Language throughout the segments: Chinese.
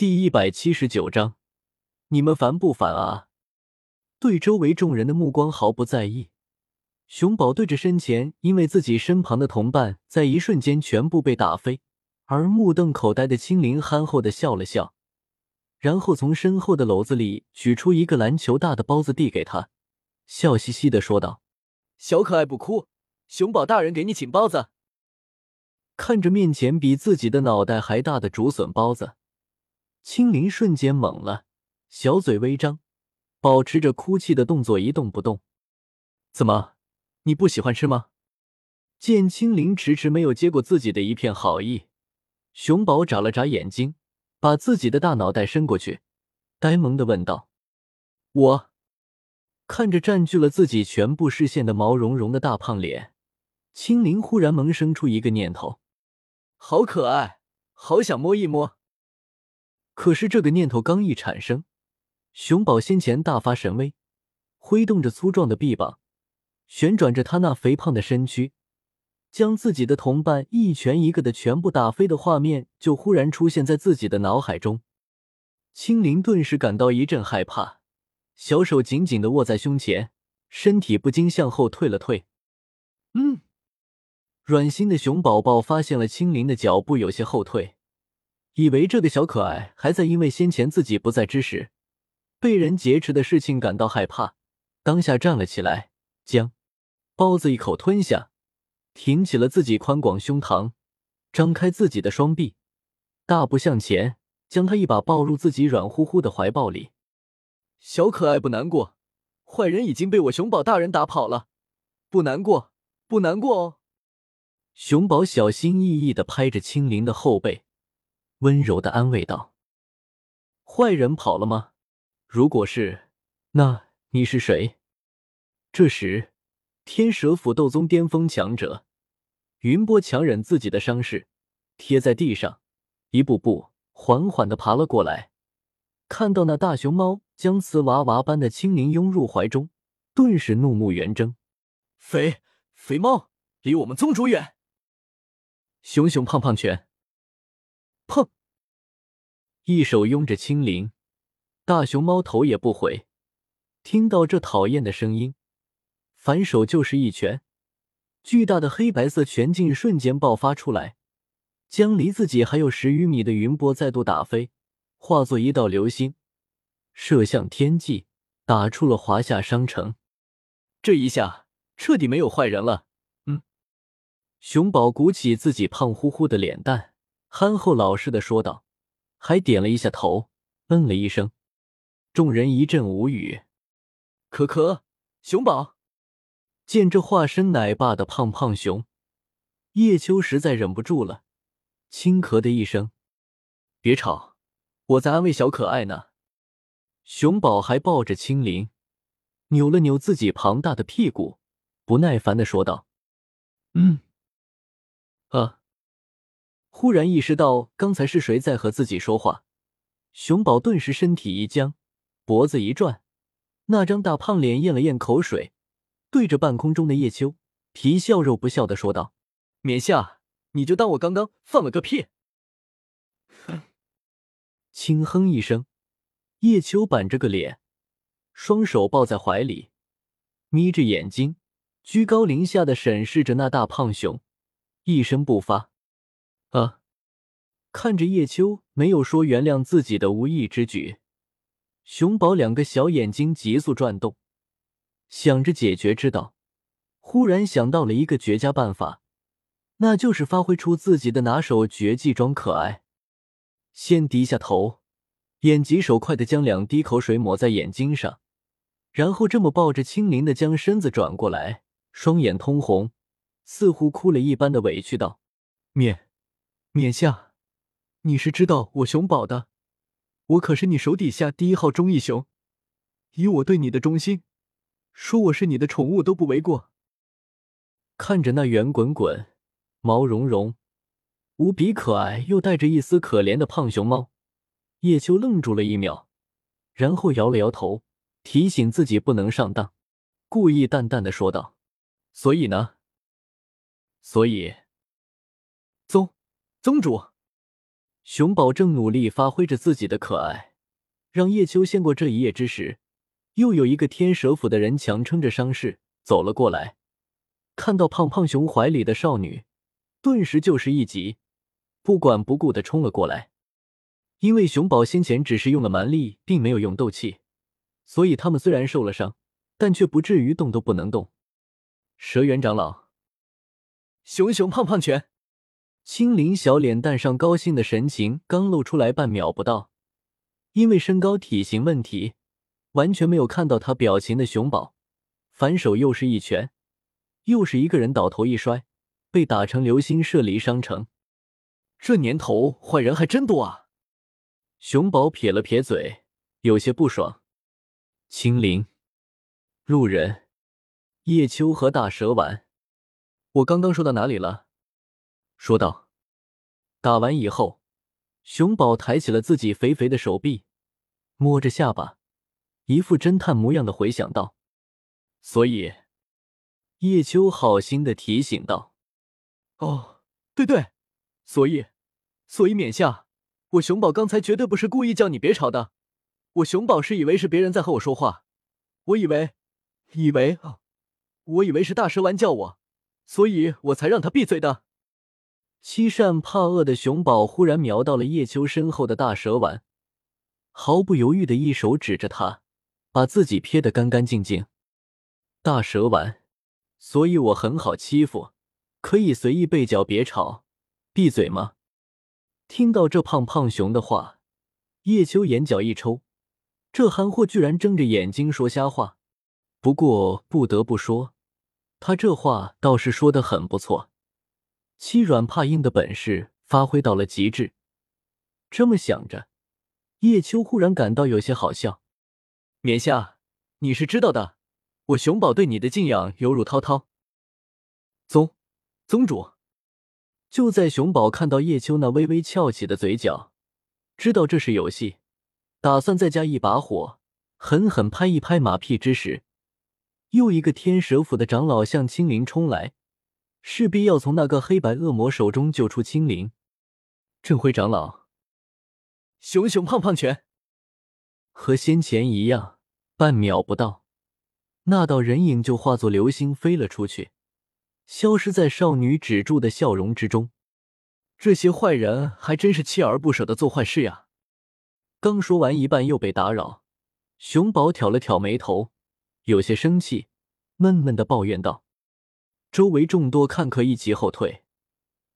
第一百七十九章，你们烦不烦啊？对周围众人的目光毫不在意。熊宝对着身前因为自己身旁的同伴在一瞬间全部被打飞而目瞪口呆的青灵憨厚的笑了笑，然后从身后的篓子里取出一个篮球大的包子递给他，笑嘻嘻的说道：“小可爱不哭，熊宝大人给你请包子。”看着面前比自己的脑袋还大的竹笋包子。青灵瞬间懵了，小嘴微张，保持着哭泣的动作一动不动。怎么，你不喜欢吃吗？见青灵迟迟没有接过自己的一片好意，熊宝眨了眨眼睛，把自己的大脑袋伸过去，呆萌的问道：“我。”看着占据了自己全部视线的毛茸茸的大胖脸，青灵忽然萌生出一个念头：好可爱，好想摸一摸。可是这个念头刚一产生，熊宝先前大发神威，挥动着粗壮的臂膀，旋转着他那肥胖的身躯，将自己的同伴一拳一个的全部打飞的画面就忽然出现在自己的脑海中。青灵顿时感到一阵害怕，小手紧紧的握在胸前，身体不禁向后退了退。嗯，软心的熊宝宝发现了青灵的脚步有些后退。以为这个小可爱还在因为先前自己不在之时被人劫持的事情感到害怕，当下站了起来，将包子一口吞下，挺起了自己宽广胸膛，张开自己的双臂，大步向前，将他一把抱入自己软乎乎的怀抱里。小可爱不难过，坏人已经被我熊宝大人打跑了，不难过，不难过哦。熊宝小心翼翼的拍着青灵的后背。温柔的安慰道：“坏人跑了吗？如果是，那你是谁？”这时，天蛇府斗宗巅峰强者云波强忍自己的伤势，贴在地上，一步步缓缓的爬了过来。看到那大熊猫将瓷娃娃般的青灵拥入怀中，顿时怒目圆睁：“肥肥猫，离我们宗主远！”熊熊胖胖拳。砰！一手拥着青灵，大熊猫头也不回。听到这讨厌的声音，反手就是一拳。巨大的黑白色拳劲瞬间爆发出来，将离自己还有十余米的云波再度打飞，化作一道流星，射向天际，打出了华夏商城。这一下彻底没有坏人了。嗯，熊宝鼓起自己胖乎乎的脸蛋。憨厚老实的说道，还点了一下头，嗯了一声。众人一阵无语。可可，熊宝见这化身奶爸的胖胖熊，叶秋实在忍不住了，轻咳的一声：“别吵，我在安慰小可爱呢。”熊宝还抱着青灵，扭了扭自己庞大的屁股，不耐烦的说道：“嗯，啊。”忽然意识到刚才是谁在和自己说话，熊宝顿时身体一僵，脖子一转，那张大胖脸咽了咽口水，对着半空中的叶秋，皮笑肉不笑的说道：“冕下，你就当我刚刚放了个屁。”哼，轻哼一声，叶秋板着个脸，双手抱在怀里，眯着眼睛，居高临下的审视着那大胖熊，一声不发。啊！看着叶秋没有说原谅自己的无意之举，熊宝两个小眼睛急速转动，想着解决之道。忽然想到了一个绝佳办法，那就是发挥出自己的拿手绝技装可爱。先低下头，眼疾手快的将两滴口水抹在眼睛上，然后这么抱着青灵的将身子转过来，双眼通红，似乎哭了一般的委屈道：“面。”冕下，你是知道我熊宝的，我可是你手底下第一号忠义熊，以我对你的忠心，说我是你的宠物都不为过。看着那圆滚滚、毛茸茸、无比可爱又带着一丝可怜的胖熊猫，叶秋愣住了一秒，然后摇了摇头，提醒自己不能上当，故意淡淡的说道：“所以呢？所以。”宗主，熊宝正努力发挥着自己的可爱，让叶秋先过这一夜之时，又有一个天蛇府的人强撑着伤势走了过来，看到胖胖熊怀里的少女，顿时就是一急，不管不顾的冲了过来。因为熊宝先前只是用了蛮力，并没有用斗气，所以他们虽然受了伤，但却不至于动都不能动。蛇元长老，熊熊胖胖拳，青灵小脸蛋上高兴的神情刚露出来半秒不到，因为身高体型问题，完全没有看到他表情的熊宝，反手又是一拳，又是一个人倒头一摔，被打成流星射离伤城。这年头坏人还真多啊！熊宝撇了撇嘴，有些不爽。青灵、路人、叶秋和大蛇丸，我刚刚说到哪里了？说道。打完以后，熊宝抬起了自己肥肥的手臂，摸着下巴，一副侦探模样的回想道：“所以，叶秋好心的提醒道：‘哦，对对，所以，所以冕下。’”我熊宝刚才绝对不是故意叫你别吵的，我熊宝是以为是别人在和我说话，我以为，以为啊，我以为是大蛇丸叫我，所以我才让他闭嘴的。欺善怕恶的熊宝忽然瞄到了叶秋身后的大蛇丸，毫不犹豫的一手指着他，把自己撇得干干净净。大蛇丸，所以我很好欺负，可以随意被叫别吵，闭嘴吗？听到这胖胖熊的话，叶秋眼角一抽，这憨货居然睁着眼睛说瞎话。不过不得不说，他这话倒是说的很不错，欺软怕硬的本事发挥到了极致。这么想着，叶秋忽然感到有些好笑。冕下，你是知道的，我熊宝对你的敬仰犹如滔滔。宗，宗主。就在熊宝看到叶秋那微微翘起的嘴角，知道这是游戏，打算再加一把火，狠狠拍一拍马屁之时，又一个天蛇府的长老向青灵冲来，势必要从那个黑白恶魔手中救出青灵。镇辉长老，熊熊胖胖拳，和先前一样，半秒不到，那道人影就化作流星飞了出去。消失在少女止住的笑容之中，这些坏人还真是锲而不舍的做坏事呀！刚说完一半，又被打扰。熊宝挑了挑眉头，有些生气，闷闷的抱怨道：“周围众多看客一齐后退，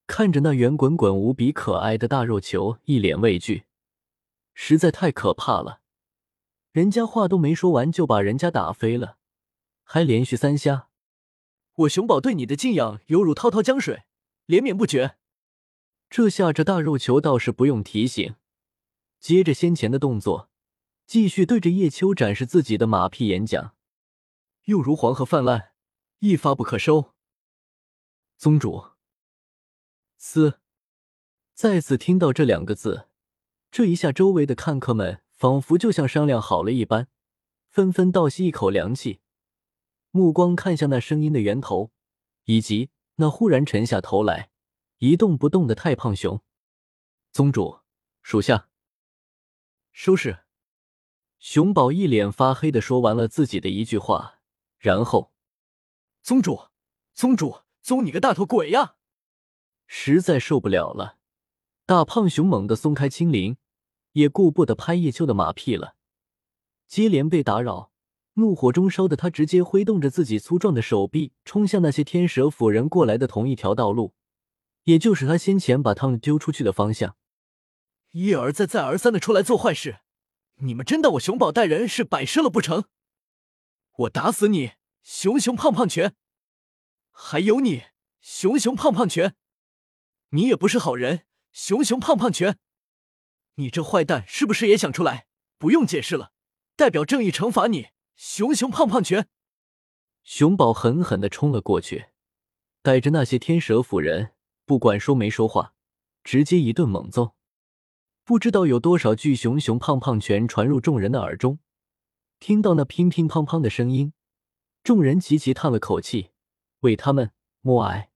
看着那圆滚滚、无比可爱的大肉球，一脸畏惧，实在太可怕了。人家话都没说完，就把人家打飞了，还连续三下。”我熊宝对你的敬仰犹如滔滔江水，连绵不绝。这下这大肉球倒是不用提醒，接着先前的动作，继续对着叶秋展示自己的马屁演讲，又如黄河泛滥，一发不可收。宗主，嘶！再次听到这两个字，这一下周围的看客们仿佛就像商量好了一般，纷纷倒吸一口凉气。目光看向那声音的源头，以及那忽然沉下头来一动不动的太胖熊。宗主，属下收拾。熊宝一脸发黑的说完了自己的一句话，然后，宗主，宗主，宗你个大头鬼呀！实在受不了了，大胖熊猛地松开青灵，也顾不得拍叶秋的马屁了，接连被打扰。怒火中烧的他，直接挥动着自己粗壮的手臂，冲向那些天蛇府人过来的同一条道路，也就是他先前把他们丢出去的方向。一而再、再而三的出来做坏事，你们真当我熊宝带人是摆设了不成？我打死你，熊熊胖胖拳！还有你，熊熊胖胖拳！你也不是好人，熊熊胖胖拳！你这坏蛋是不是也想出来？不用解释了，代表正义惩罚你！熊熊胖胖拳，熊宝狠狠的冲了过去，带着那些天蛇府人，不管说没说话，直接一顿猛揍。不知道有多少句熊熊胖胖拳传入众人的耳中，听到那乒乒乓乓的声音，众人齐齐叹了口气，为他们默哀。